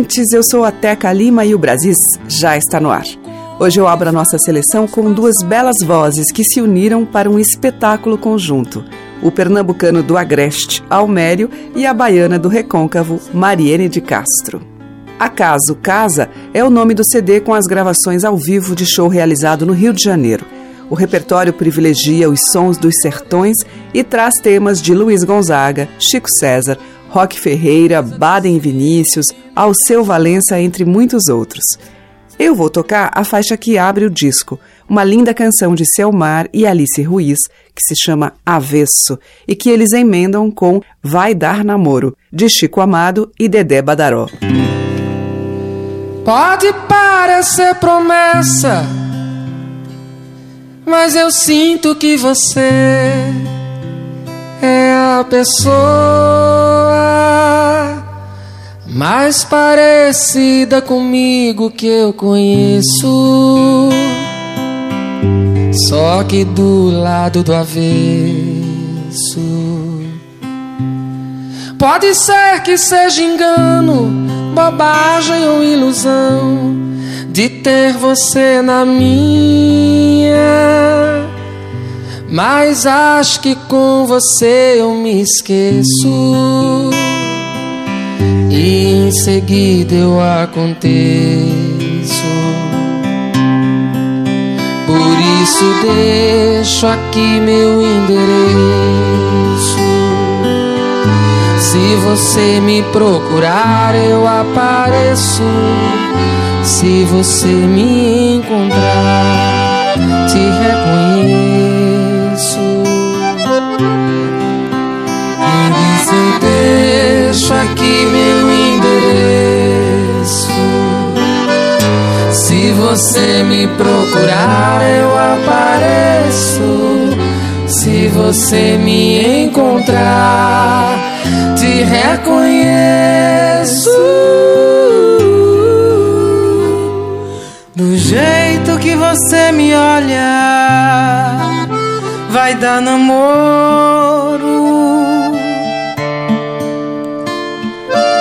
Ouvintes. Eu sou a Teca Lima e o Brasis já está no ar. Hoje eu abro a nossa seleção com duas belas vozes que se uniram para um espetáculo conjunto. O pernambucano do Agreste, Almério, e a baiana do Recôncavo, Mariene de Castro. Acaso Casa é o nome do CD com as gravações ao vivo de show realizado no Rio de Janeiro. O repertório privilegia os sons dos sertões e traz temas de Luiz Gonzaga, Chico César, Roque Ferreira, Baden Vinícius, Alceu Valença, entre muitos outros. Eu vou tocar a faixa que abre o disco, uma linda canção de Selmar e Alice Ruiz, que se chama Avesso, e que eles emendam com Vai Dar Namoro, de Chico Amado e Dedé Badaró. Pode parecer promessa, mas eu sinto que você é a pessoa mais parecida comigo que eu conheço. Só que do lado do avesso. Pode ser que seja engano, bobagem ou ilusão de ter você na minha. Mas acho que com você eu me esqueço. E em seguida eu aconteço. Por isso deixo aqui meu endereço. Se você me procurar, eu apareço. Se você me encontrar, deixo aqui meu endereço. Se você me procurar, eu apareço. Se você me encontrar, te reconheço. Do jeito que você me olha, vai dar namoro.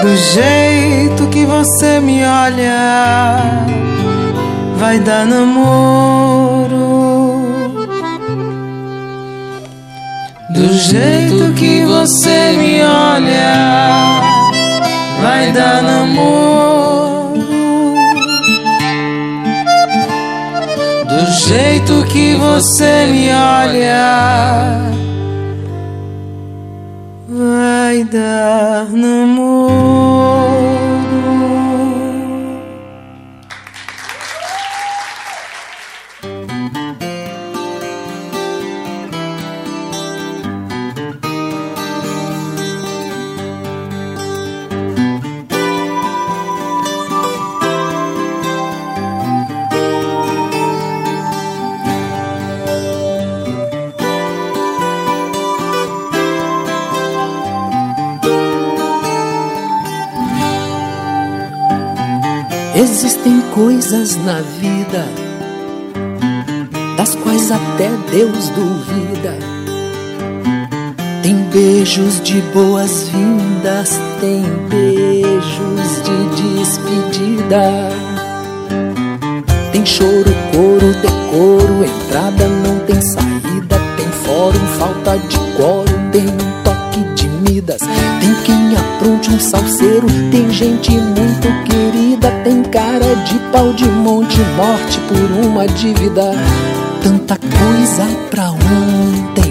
Do jeito que você me olha, vai dar namoro. Do jeito que você me olha, vai dar namoro. Do jeito que você me olha, Ainda Dar Namor. Coisas na vida das quais até Deus duvida. Tem beijos de boas-vindas, tem beijos de despedida. Tem choro, coro, decoro, entrada não tem saída. Tem fórum, falta de quórum, tem um toque de Midas. Tem quem apronte um salseiro, tem gente muito querida. Tem cara de pau de monte, morte por uma dívida. Tanta coisa pra ontem.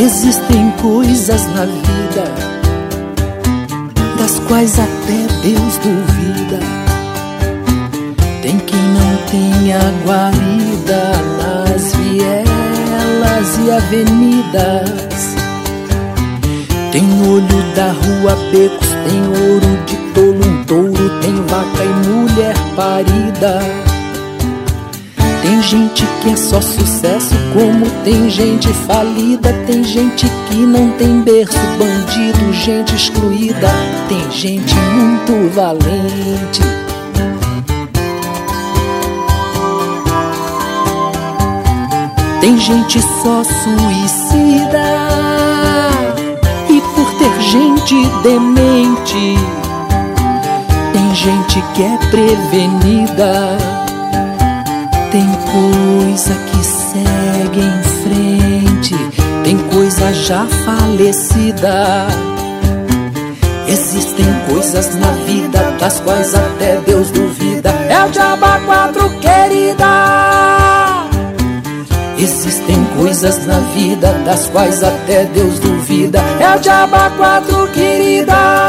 Existem coisas na vida das quais até Deus duvida. Tem quem não tenha guarida nas vielas e avenidas. Tem olho da rua, becos, tem ouro de tolo, um touro, tem vaca e mulher parida. Tem gente que é só sucesso, como tem gente falida. Tem gente que não tem berço, bandido, gente excluída. Tem gente muito valente. Tem gente só suicida. E por ter gente demente, tem gente que é prevenida. Tem coisa que segue em frente, tem coisa já falecida. Existem coisas na vida das quais até Deus duvida. É o diabo quatro, querida. Existem coisas na vida das quais até Deus duvida. É o diabo quatro, querida.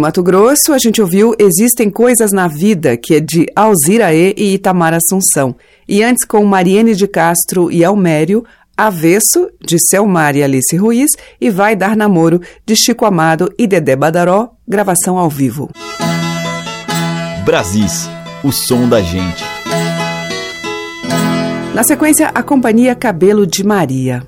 Mato Grosso, a gente ouviu Existem Coisas na Vida, que é de Alziraê e Itamar Assunção. E antes, com Mariene de Castro e Almério, Avesso, de Selmar e Alice Ruiz, e Vai Dar Namoro, de Chico Amado e Dedé Badaró, gravação ao vivo. Brasis, o som da gente. Na sequência, a Companhia Cabelo de Maria.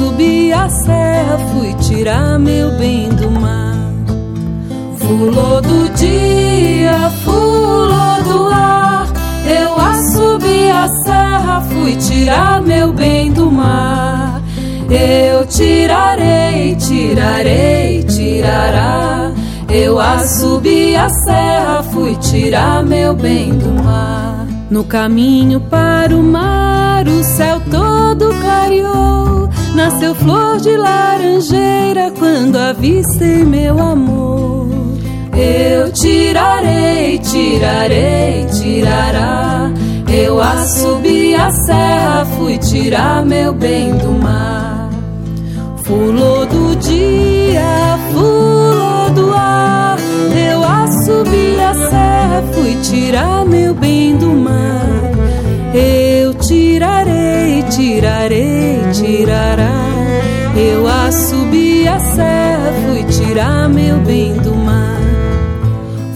Subi a serra, fui tirar meu bem do mar. Fulô do dia, fulô do ar. Eu a subi a serra, fui tirar meu bem do mar. Eu tirarei, tirarei, tirará. Eu a subi a serra, fui tirar meu bem do mar. No caminho para o mar, o céu todo clareou. Nasceu flor de laranjeira quando avistei meu amor. Eu tirarei, tirarei, tirará. Eu a subi a serra, fui tirar meu bem do mar. Fulô do dia, fulô do ar. Eu a subi a serra, fui tirar tirar meu bem do mar.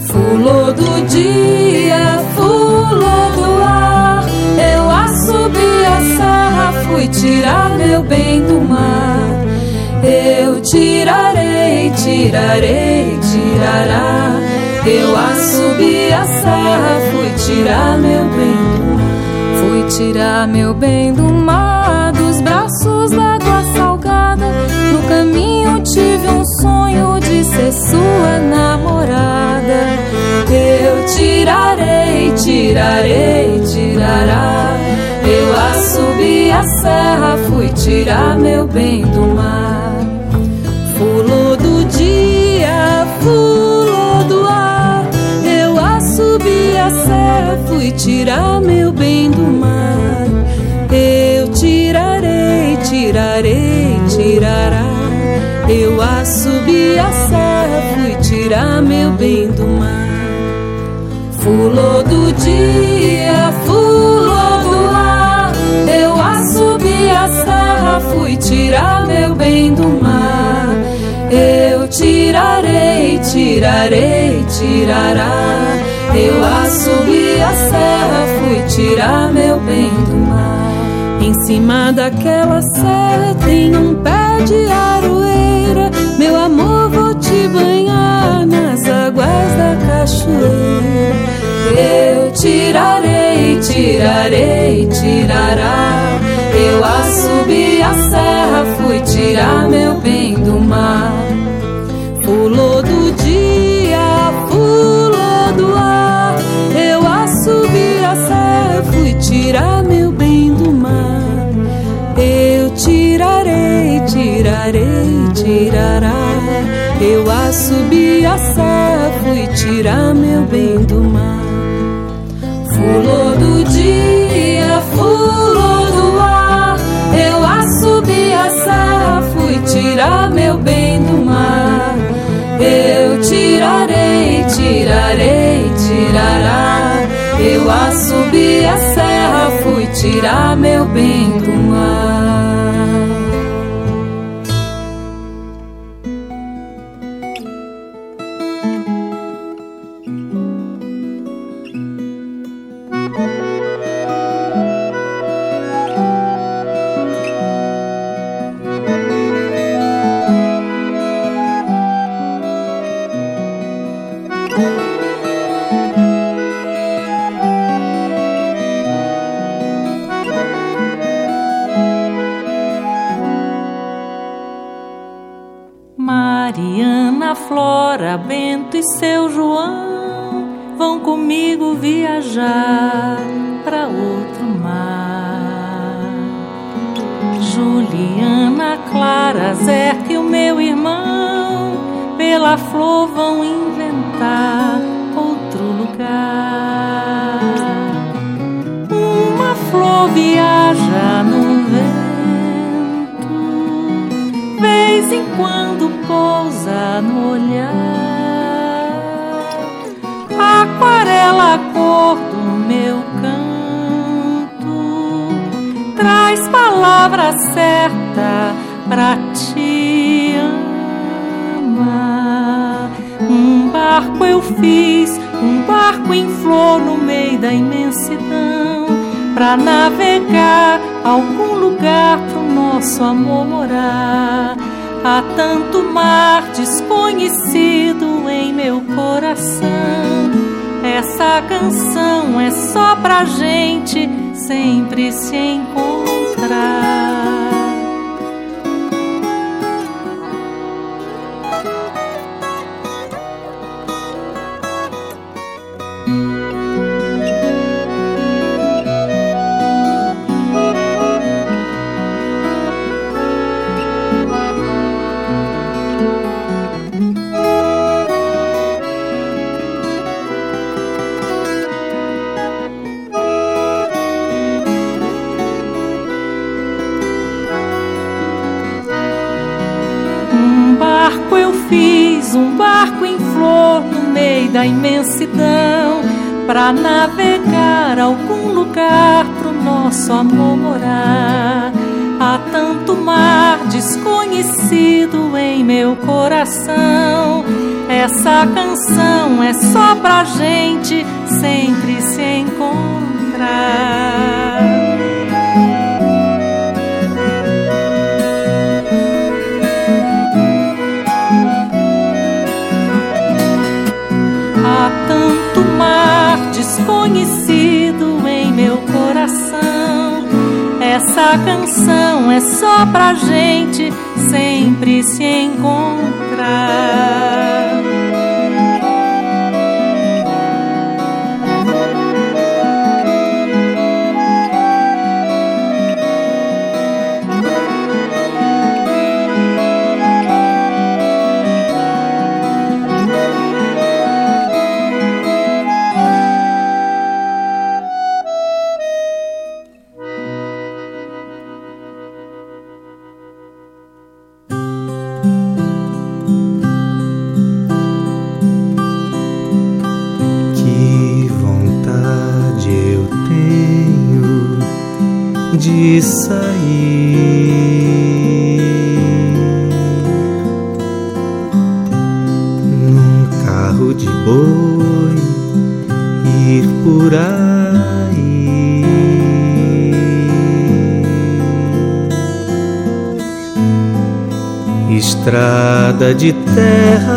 Fulô do dia, fulô do ar. Eu a subi a serra, fui tirar meu bem do mar. Eu tirarei, tirarei, tirará. Eu a subi a serra, fui tirar meu bem do mar. Fui tirar meu bem do mar, sua namorada. Eu tirarei, tirarei, tirará. Eu a subi a serra, fui tirar meu bem do mar. Fulô do dia, fulô do ar. Eu a subi a serra, fui tirar meu bem do mar. Eu tirarei, tirarei, tirará. Eu a subi a serra, fui tirar meu bem do mar. Fulô do dia, fulô do ar. Eu a subi a serra, fui tirar meu bem do mar. Eu tirarei, tirarei, tirará. Eu a subi a serra, fui tirar meu bem do mar. Em cima daquela serra tem um pé de aroeira. Cachoeira. Eu tirarei, tirarei, tirará. Eu a subi a serra, fui tirar meu bem do mar. Fulô do dia, fulô do ar. Eu a subi a serra, fui tirar meu bem do mar. Eu tirarei, tirarei, tirará. Eu a subi a serra, fui tirar meu bem do mar. Fulô do dia, fulô do ar. Eu a subi a serra, fui tirar meu bem do mar. Eu tirarei, tirarei, tirará. Eu a subi a serra, fui tirar meu bem do mar. Vez em quando pousa no olhar. Aquarela, a cor do meu canto, traz palavra certa pra te amar. Um barco eu fiz, um barco em flor no meio da imensidão, pra navegar algum lugar pro nosso amor morar. Há tanto mar desconhecido em meu coração. Essa canção é só pra gente sempre se encontrar. Imensidão, pra navegar algum lugar pro nosso amor morar. Há tanto mar desconhecido em meu coração. Essa canção é só pra gente sempre se encontrar. Canção é só pra gente sempre se encontrar. Estrada de terra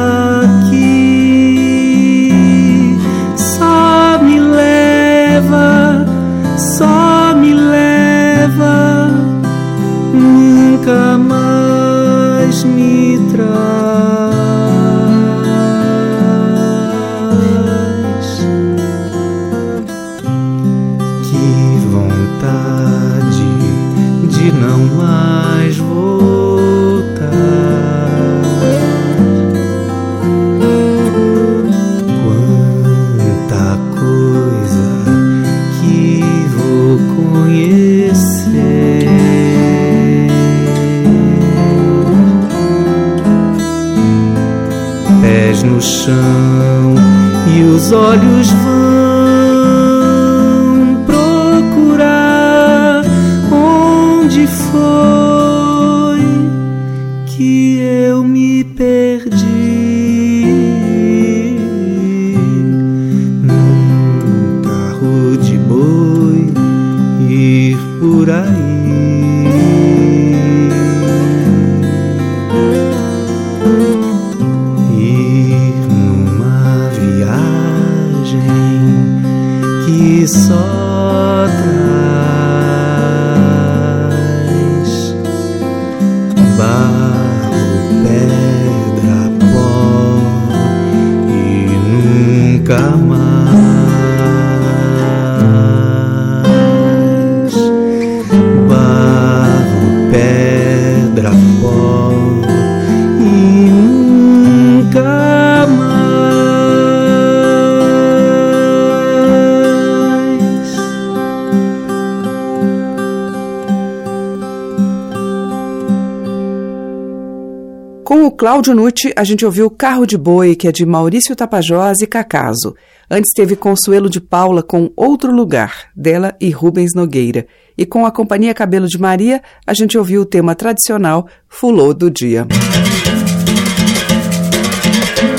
Cláudio Nucci, a gente ouviu Carro de Boi, que é de Maurício Tapajós e Cacaso. Antes teve Consuelo de Paula com Outro Lugar, dela e Rubens Nogueira. E com a Companhia Cabelo de Maria, a gente ouviu o tema tradicional Fulô do Dia.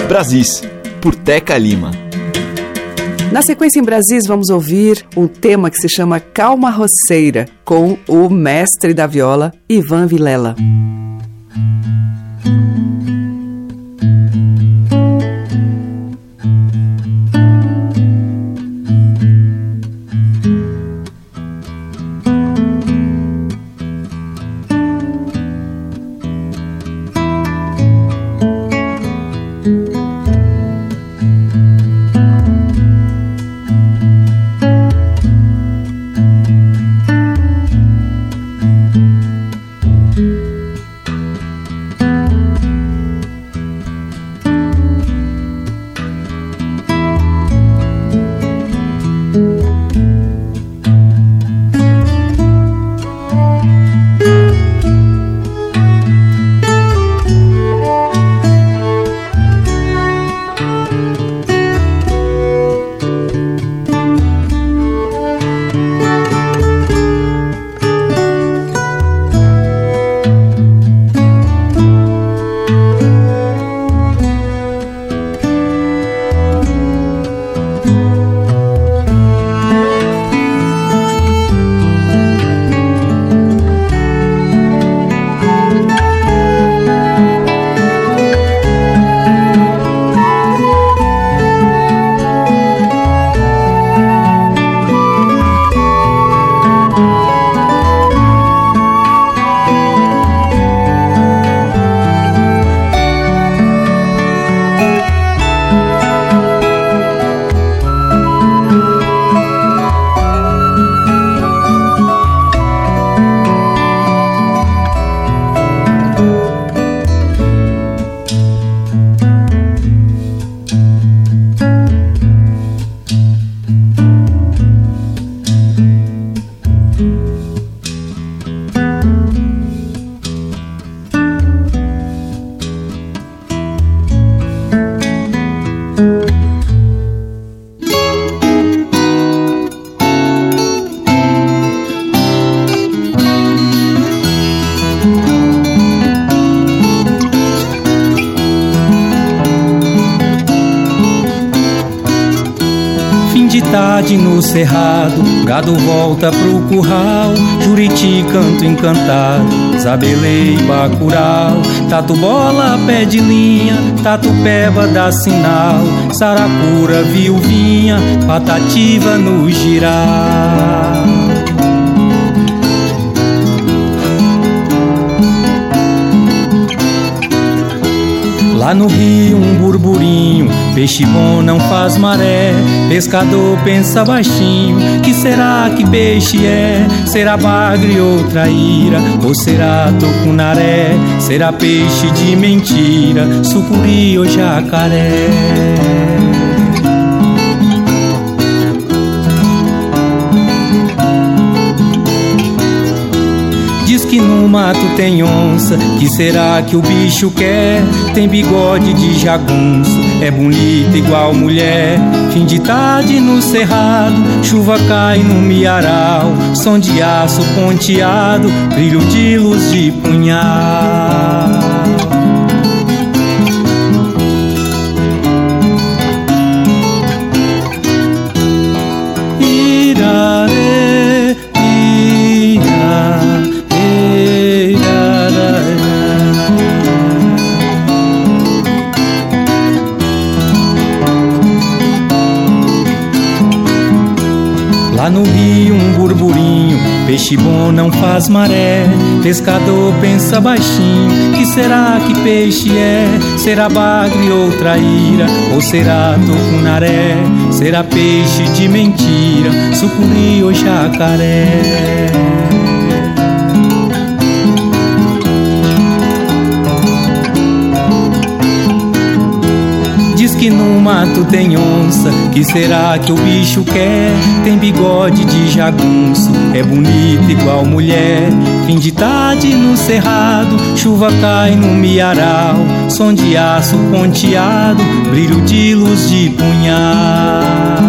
Brasis, por Teca Lima. Na sequência em Brasis, vamos ouvir um tema que se chama Calma Roceira, com o mestre da viola, Ivan Vilela. Cerrado, gado volta pro curral, Juriti canto encantado, Zabelei bacural, Tatu bola pé de linha, Tatu peba dá sinal, Saracura viuvinha, patativa no girar. Lá no rio um burburinho, peixe bom não faz maré. Pescador pensa baixinho, que será que peixe é? Será bagre ou traíra? Ou será tucunaré? Será peixe de mentira, sucuri ou jacaré? Mato tem onça. Que será que o bicho quer? Tem bigode de jagunço, é bonita igual mulher. Fim de tarde no cerrado, chuva cai no miaral. Som de aço ponteado, brilho de luz de punhal. Bom não faz maré. Pescador pensa baixinho, que será que peixe é? Será bagre ou traíra, ou será tucunaré? Será peixe de mentira, sucuri ou jacaré? No mato tem onça. Que será que o bicho quer? Tem bigode de jagunço, é bonito igual mulher. Fim de tarde no cerrado, chuva cai no miaral. Som de aço ponteado, brilho de luz de punhal.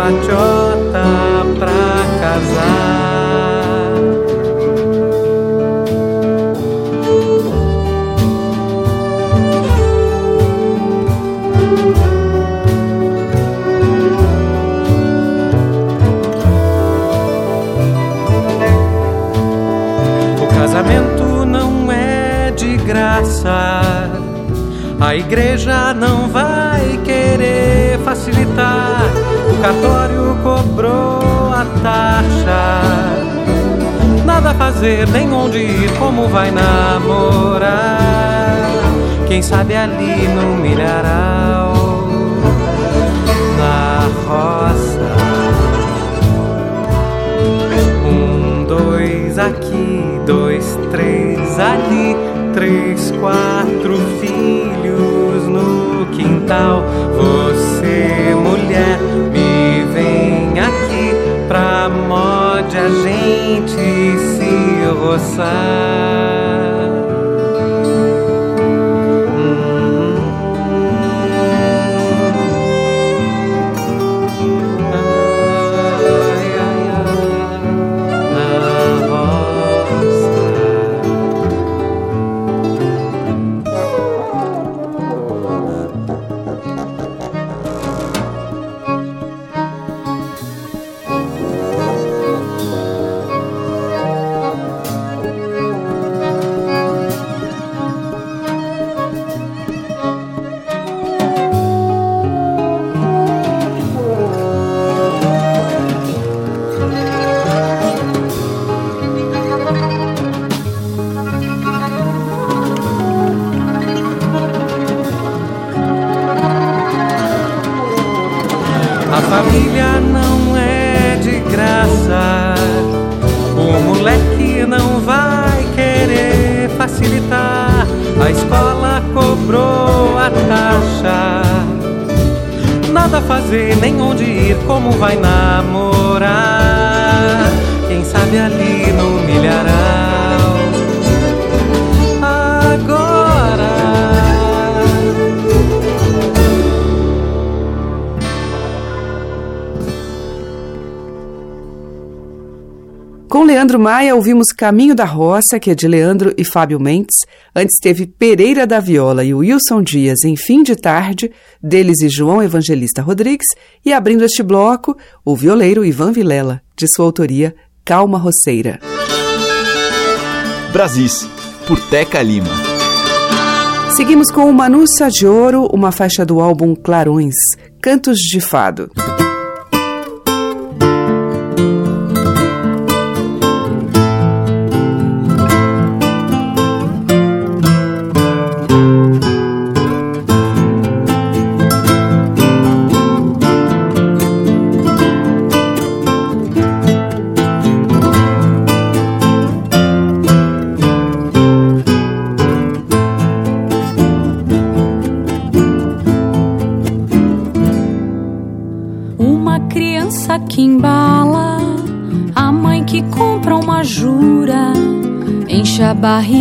patiota pra casar. O casamento não é de graça. A igreja não vai querer facilitar cartório cobrou a taxa. Nada a fazer, nem onde ir, como vai namorar. Quem sabe ali no milharal, na roça. Um, dois aqui, dois, três ali, três, quatro se Maia, ouvimos Caminho da Roça, que é de Leandro e Fábio Mendes. Antes teve Pereira da Viola e Wilson Dias em Fim de Tarde, deles e João Evangelista Rodrigues. E abrindo este bloco, o violeiro Ivan Vilela, de sua autoria Calma Roceira. Brasis, por Teca Lima. Seguimos com o Manuça de Ouro, uma faixa do álbum Clarões, Cantos de Fado.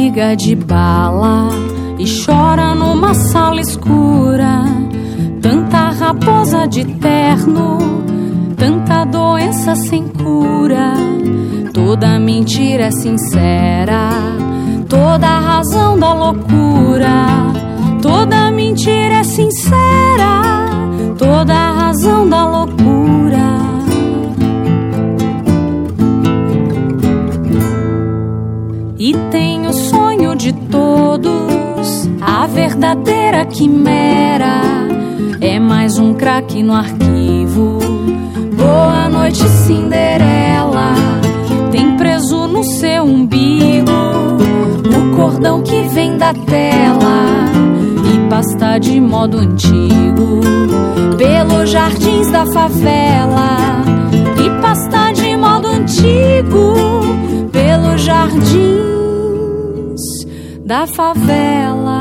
Barriga de bala e chora numa sala escura. Tanta raposa de terno, tanta doença sem cura. Toda mentira é sincera, toda razão da loucura. Verdadeira quimera. É mais um craque no arquivo. Boa noite, Cinderela. Tem preso no seu umbigo o cordão que vem da tela e pasta de modo antigo pelos jardins da favela e pasta de modo antigo pelos jardins da favela.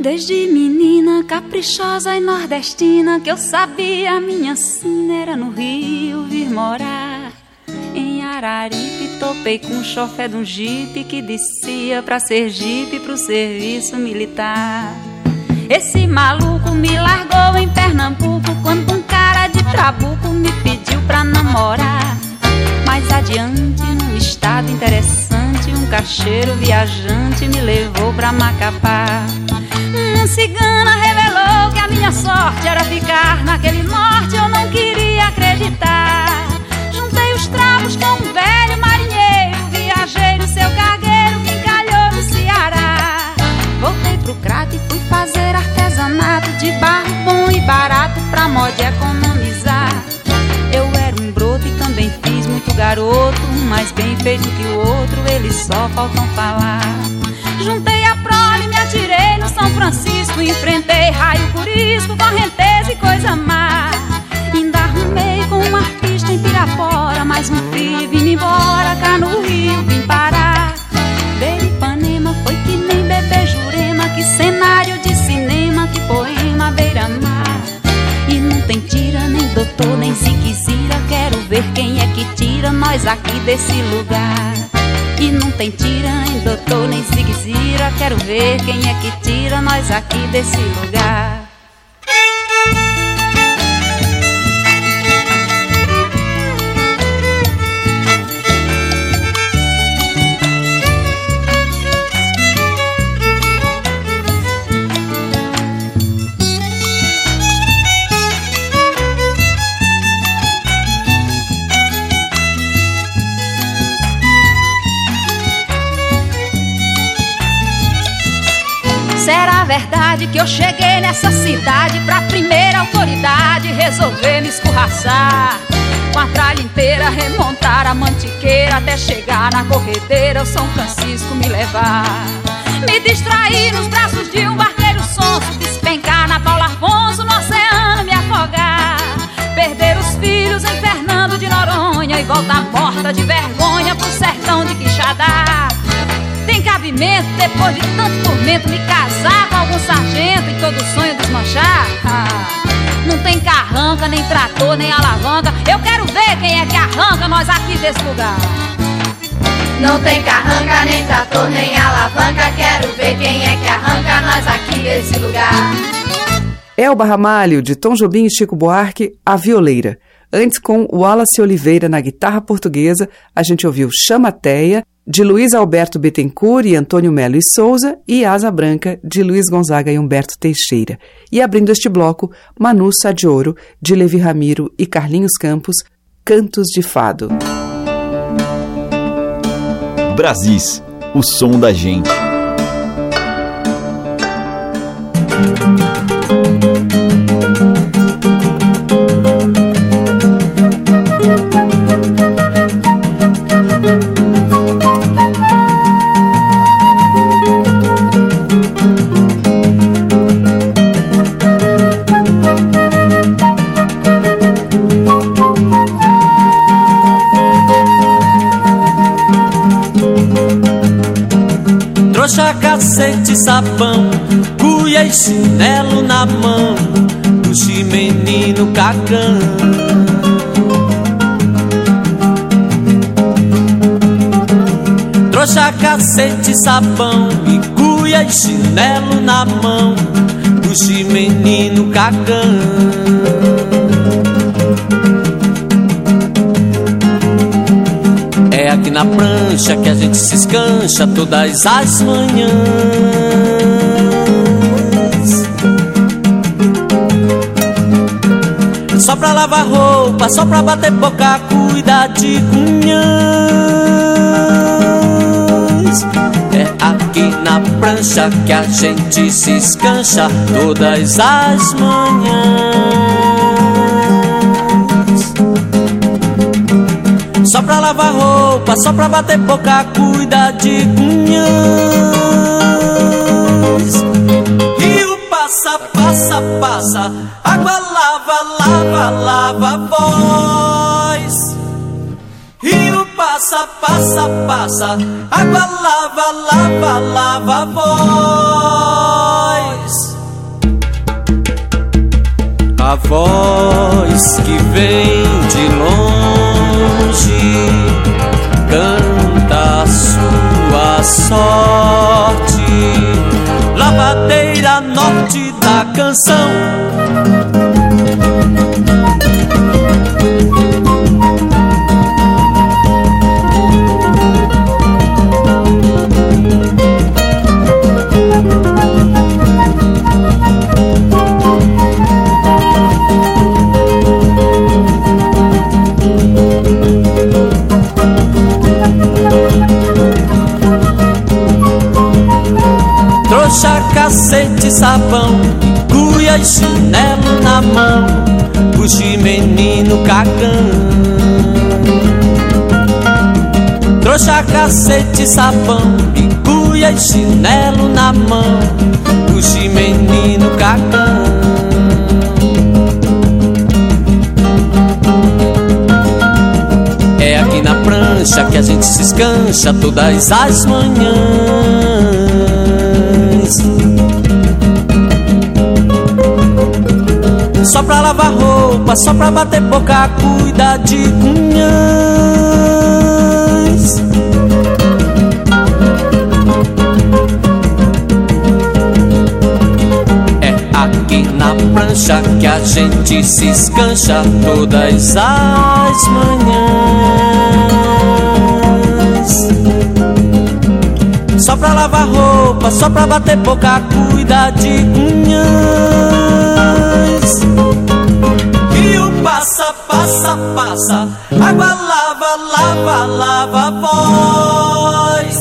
Desde menina, caprichosa e nordestina, que eu sabia minha sina era no Rio vir morar. Em Araripe, topei com o chofé de um jipe que descia pra Sergipe pro serviço militar. Esse maluco me largou em Pernambuco quando um cara de trabuco me pediu pra namorar. Mais adiante, num estado interessante, um cacheiro viajante me levou pra Macapá cigana revelou que a minha sorte era ficar naquele norte. Eu não queria acreditar. Juntei os trapos com um velho marinheiro, viajeiro, seu cargueiro que encalhou no Ceará. Voltei pro crato e fui fazer artesanato de barro bom e barato pra mod economizar. Eu era um broto e também fiz muito garoto, um mais bem feito que o outro, eles só faltam falar. Juntei a prole, me atirei no São Francisco, enfrentei raio, curisco, correnteza e coisa má. Ainda arrumei com um artista em Pirapora, mais um frio vim embora, cá no Rio vim parar. Ver Ipanema foi que nem bebê Jurema, que cenário de cinema, que poema beira-mar. E não tem tira, doutor, nem se quisira, quero ver quem é que tira nós aqui desse lugar. E não tem tira, nem doutor, nem ziguezira Quero ver quem é que tira nós aqui desse lugar que eu cheguei nessa cidade pra primeira autoridade resolver me escorraçar. Com a tralha inteira, remontar a mantiqueira até chegar na corredeira, o São Francisco me levar. Me distrair nos braços de um barqueiro sonso, despencar na Paula Afonso, no oceano me afogar. Perder os filhos em Fernando de Noronha e voltar morta de vergonha pro sertão de Quixadá tem cabimento depois de tanto tormento me casar com algum sargento e todo sonho desmanchar? Ah, não tem carranca, nem trator, nem alavanca. Eu quero ver quem é que arranca nós aqui desse lugar. Não tem carranca, nem trator, nem alavanca. Quero ver quem é que arranca nós aqui desse lugar. Elba Ramalho, de Tom Jobim e Chico Buarque, A Violeira. Antes, com Wallace Oliveira na guitarra portuguesa, a gente ouviu Chamateia de Luiz Alberto Bettencourt e Antônio Melo e Souza, e Asa Branca, de Luiz Gonzaga e Humberto Teixeira. E abrindo este bloco, Manu Sadioro, de Levi Ramiro e Carlinhos Campos, Cantos de Fado. Brasis, o som da gente. Cacete, sapão, cuia e chinelo na mão, do menino cacã. Trouxa, cacete, sapão e cuia e chinelo na mão, do menino cacã. Aqui na prancha que a gente se escancha todas as manhãs. Só pra lavar roupa, só pra bater boca, cuidar de cunhãs. É aqui na prancha que a gente se escancha todas as manhãs. só pra lavar roupa, só pra bater boca, cuida de cunhãs. Rio passa, passa, passa, água lava, lava, lava voz. Rio passa, passa, passa, água lava, lava, lava voz. A voz que vem de longe canta a sua sorte, lavadeira norte da canção. Cacete, sabão, cuia e chinelo na mão, puxe menino cagão. Trouxa, cacete, sabão, cuia e chinelo na mão, puxe menino cagão. É aqui na prancha que a gente se escancha todas as manhãs. Só pra lavar roupa, só pra bater boca, cuida de cunhães. É aqui na prancha que a gente se escancha todas as manhãs. Só pra lavar roupa, só pra bater boca, cuida de cunhães. Passa, passa, água lava, lava, lava voz.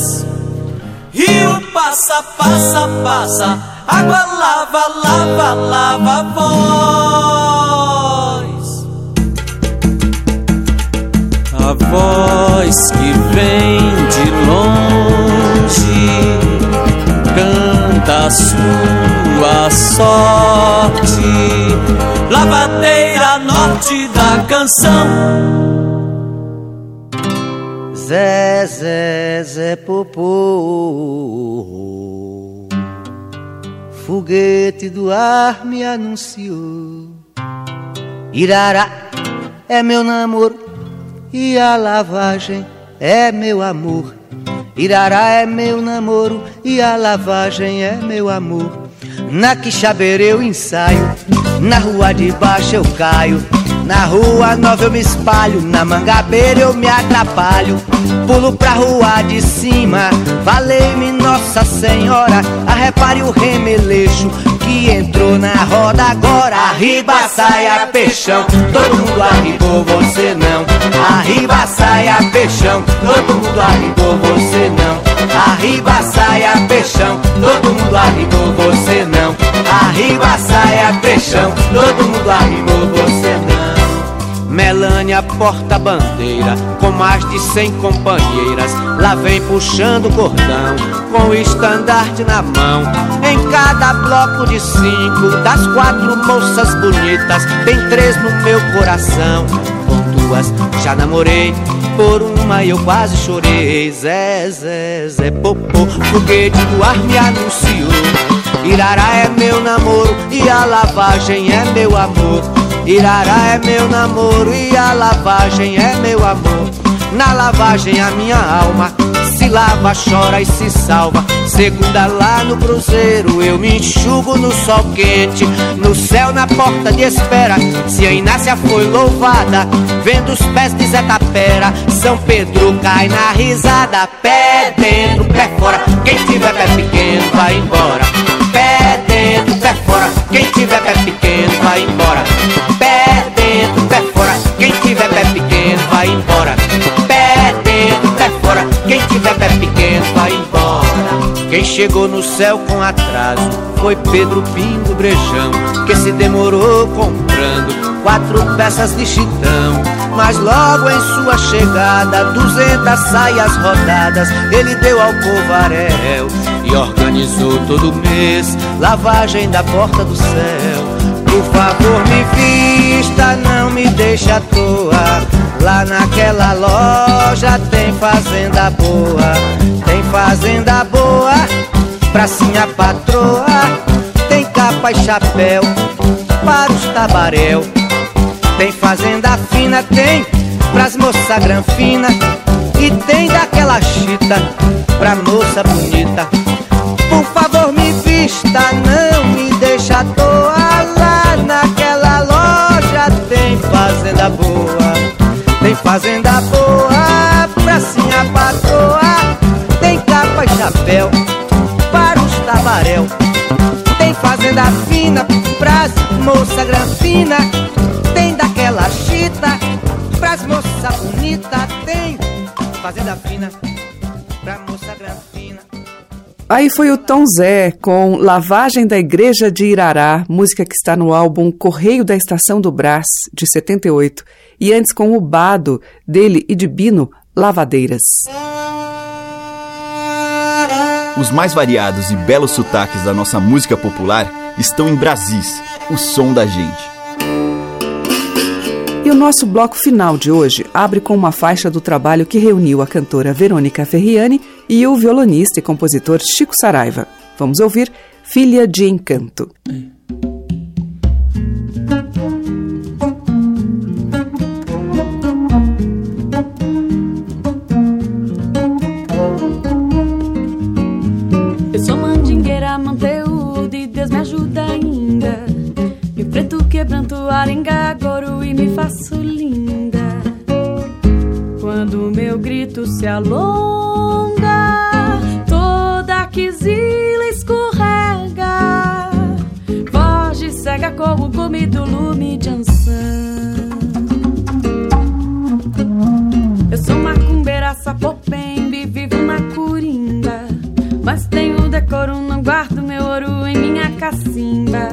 Rio passa, passa, passa, água lava, lava, lava voz. Canção. Zé, Zé, Zé Popô, foguete do ar me anunciou. Irará é meu namoro e a lavagem é meu amor. Irará é meu namoro e a lavagem é meu amor. Na Quixabeira eu ensaio, na rua de baixo eu caio. Na rua nova eu me espalho, na mangabeira eu me atrapalho. Pulo pra rua de cima, valei-me Nossa Senhora. Arrepare o remeleixo que entrou na roda agora. Arriba, saia, peixão, todo mundo arribou, você não. Arriba, saia, peixão, todo mundo arribou, você não. Arriba, saia, peixão, todo mundo arribou, você não. Arriba, saia, peixão, todo mundo arribou, você não. Melânia porta-bandeira, com mais de cem companheiras, lá vem puxando o cordão, com o estandarte na mão. Em cada bloco de cinco, das quatro moças bonitas, tem três no meu coração. Com duas já namorei, por uma eu quase chorei. Zé, Zé, Zé, popô, foguete do ar me anunciou. Irará é meu namoro e a lavagem é meu amor. Irará é meu namoro e a lavagem é meu amor. Na lavagem a minha alma se lava, chora e se salva. Segunda lá no cruzeiro eu me enxugo no sol quente. No céu na porta de espera, se a Inácia foi louvada, vendo os pés de Zé Tapera, São Pedro cai na risada. Pé dentro, pé fora, quem tiver pé pequeno vai embora. Pé dentro, pé fora, quem tiver pé pequeno vai embora. Vai embora. Pé dentro, pé fora, quem tiver pé pequeno vai embora. Quem chegou no céu com atraso foi Pedro Pinto Brejão, que se demorou comprando quatro peças de chitão. Mas logo em sua chegada, duzentas saias rodadas, ele deu ao povaréu e organizou todo mês lavagem da porta do céu. Por favor, me vista, não me deixe à toa. Lá naquela loja tem fazenda boa, tem fazenda boa pra sim a patroa. Tem capa e chapéu, para os tabaréu. Tem fazenda fina, tem pras moça granfina e tem daquela chita pra moça bonita. Por favor me vista, não fazenda boa pra sim a patroa, tem capa e chapéu para os tabaréu. Tem fazenda fina pras moça granfina, tem daquela chita pras moça bonita, tem fazenda fina pra moça granfina. Aí foi o Tom Zé com Lavagem da Igreja de Irará, música que está no álbum Correio da Estação do Brás, de 78, e antes com o Bado, dele e de Bino, Lavadeiras. Os mais variados e belos sotaques da nossa música popular estão em Brasis, o som da gente. E o nosso bloco final de hoje abre com uma faixa do trabalho que reuniu a cantora Verônica Ferriani e o violonista e compositor Chico Saraiva. Vamos ouvir Filha de Encanto. Eu arenga, goro e me faço linda. Quando meu grito se alonga, toda quisila escorrega. Foge cega como gume do lume de ançã. Eu sou macumbeira, sapopembe, vivo na coringa. Mas tenho decoro, não guardo meu ouro em minha cacimba.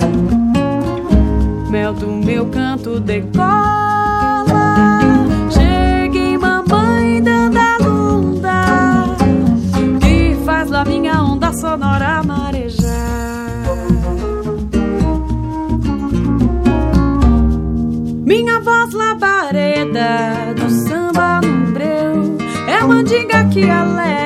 Mel do meu canto decola. Cheguei, mamãe, dando a lunda. E faz lá minha onda sonora marejar. Minha voz labareda do samba no breu É mandinga que alegra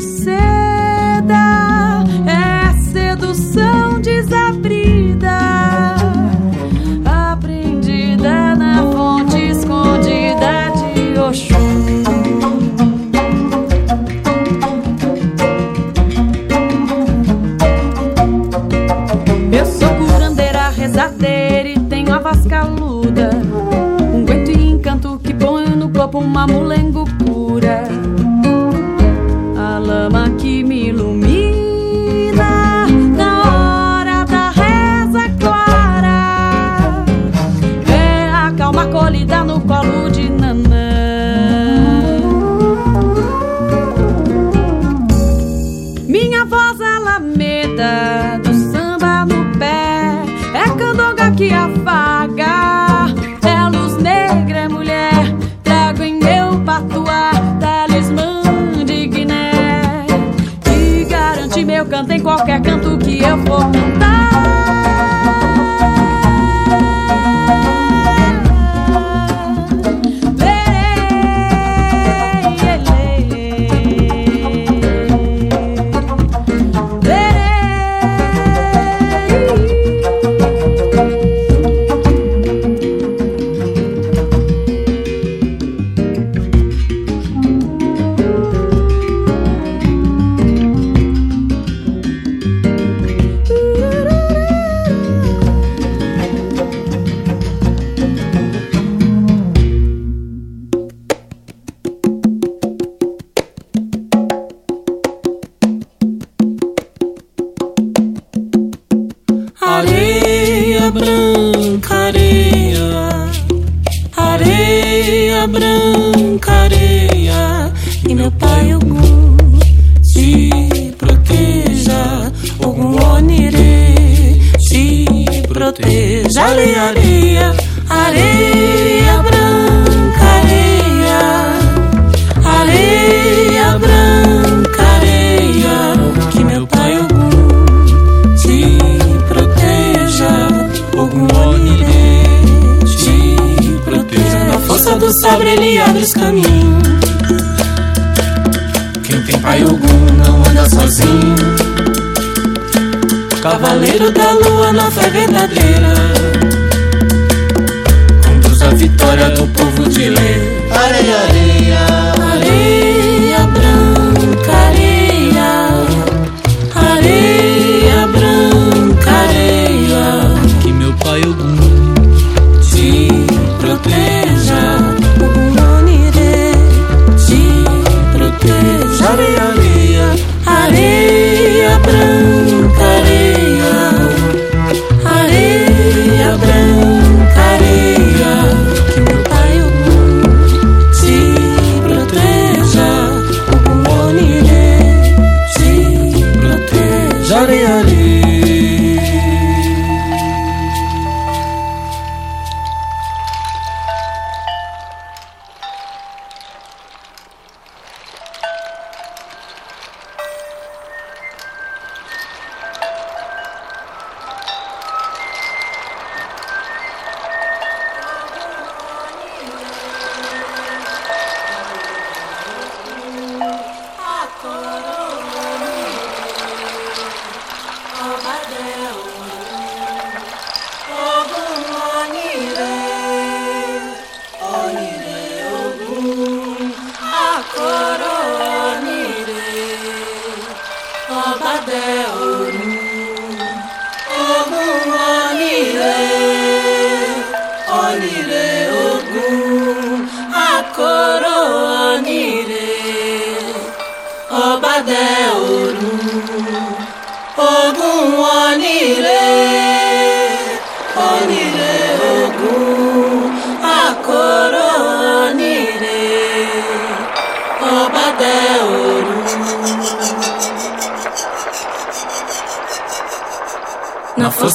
Say.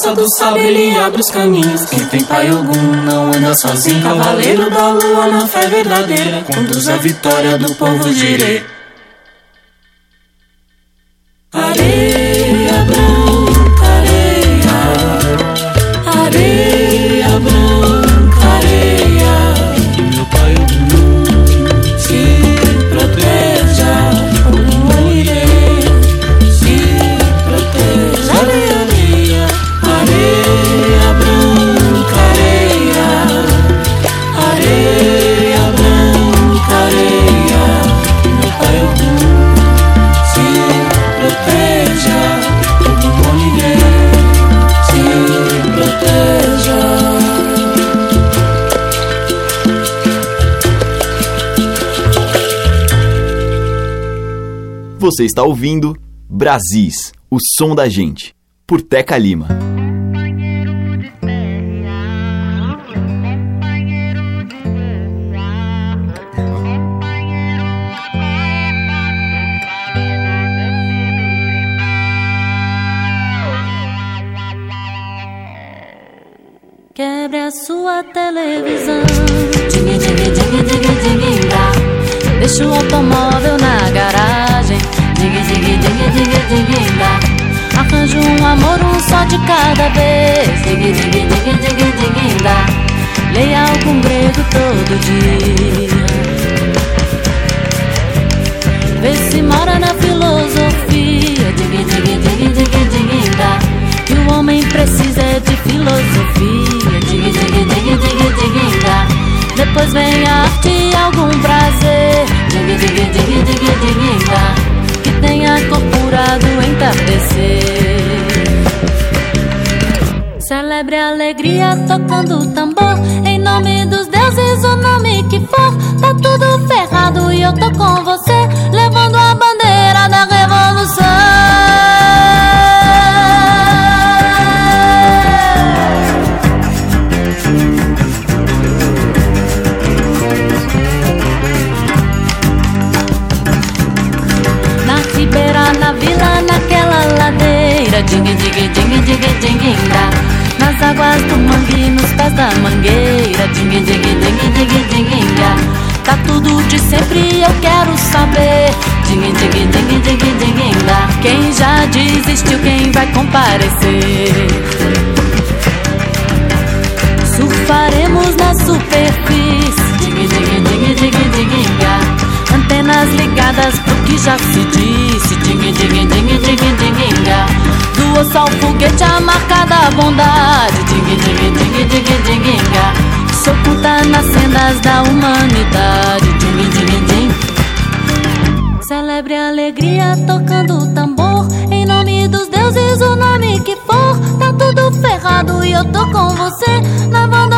Força do sabre ele abre os caminhos. Quem tem pai Ogum não anda sozinho. Cavaleiro da lua na fé verdadeira. Conduz a vitória do povo direi Você está ouvindo Brasis, o som da gente, por Teca Lima. Quebre a sua televisão. Ding, ding, ding, ding, ding, dá. Deixa o automóvel na Arranja um amor, um só de cada vez. Leia algum grego todo dia. Vê se mora na filosofia. Ding, ding, ding, ding, ding, dá. E o homem precisa é de filosofia. Depois vem a arte e algum prazer. Que tenha corporado entardecer. Celebre a alegria tocando tambor. Em nome dos deuses, o nome que for. Tá tudo ferrado e eu tô com você. Levando a bandeira da bondade. Dingue, dingue, dingue, dingue, dinguinga. Se oculta nas cenas da humanidade. Dingue, dingue, dingue. Celebre a alegria tocando tambor. Em nome dos deuses, o nome que for. Tá tudo ferrado e eu tô com você. Levando a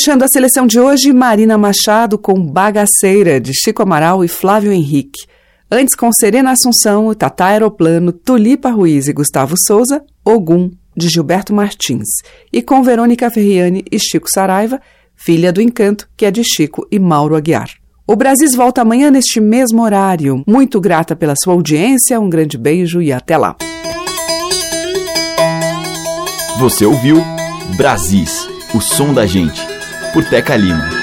Fechando a seleção de hoje, Marina Machado com Bagaceira, de Chico Amaral e Flávio Henrique. Antes, com Serena Assunção, Tatá Aeroplano, Tulipa Ruiz e Gustavo Souza, Ogum, de Gilberto Martins. E com Verônica Ferriani e Chico Saraiva, Filha do Encanto, que é de Chico e Mauro Aguiar. O Brasis volta amanhã neste mesmo horário. Muito grata pela sua audiência, um grande beijo e até lá. Você ouviu Brasis, o som da gente por Teca Lima.